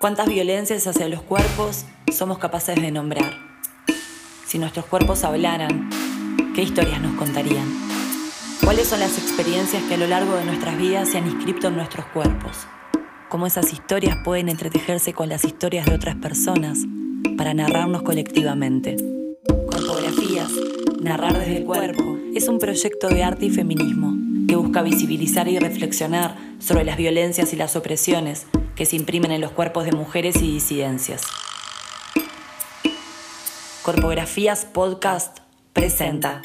¿Cuántas violencias hacia los cuerpos somos capaces de nombrar? Si nuestros cuerpos hablaran, ¿qué historias nos contarían? ¿Cuáles son las experiencias que a lo largo de nuestras vidas se han inscrito en nuestros cuerpos? ¿Cómo esas historias pueden entretejerse con las historias de otras personas para narrarnos colectivamente? Corpografías, Narrar desde el Cuerpo, es un proyecto de arte y feminismo que busca visibilizar y reflexionar sobre las violencias y las opresiones que se imprimen en los cuerpos de mujeres y disidencias. Corpografías Podcast presenta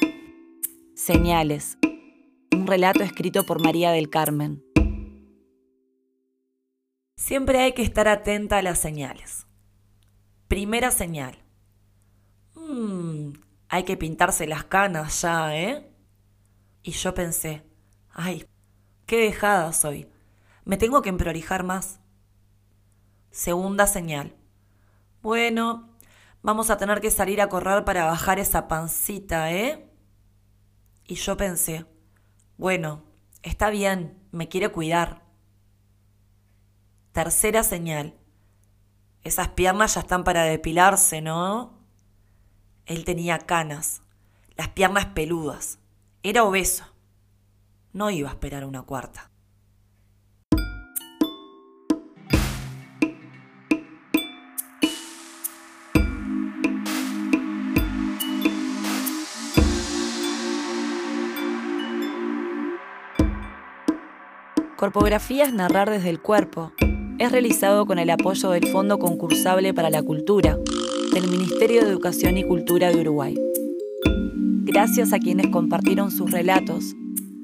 Señales, un relato escrito por María del Carmen. Siempre hay que estar atenta a las señales. Primera señal. Mmm, hay que pintarse las canas ya, ¿eh? Y yo pensé, ay, qué dejada soy. Me tengo que emprolijar más. Segunda señal. Bueno, vamos a tener que salir a correr para bajar esa pancita, ¿eh? Y yo pensé, bueno, está bien, me quiere cuidar. Tercera señal. Esas piernas ya están para depilarse, ¿no? Él tenía canas, las piernas peludas. Era obeso. No iba a esperar una cuarta. Corpografías Narrar desde el Cuerpo es realizado con el apoyo del Fondo Concursable para la Cultura del Ministerio de Educación y Cultura de Uruguay. Gracias a quienes compartieron sus relatos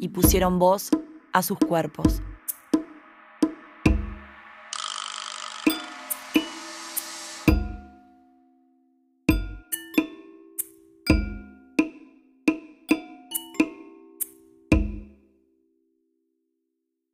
y pusieron voz a sus cuerpos.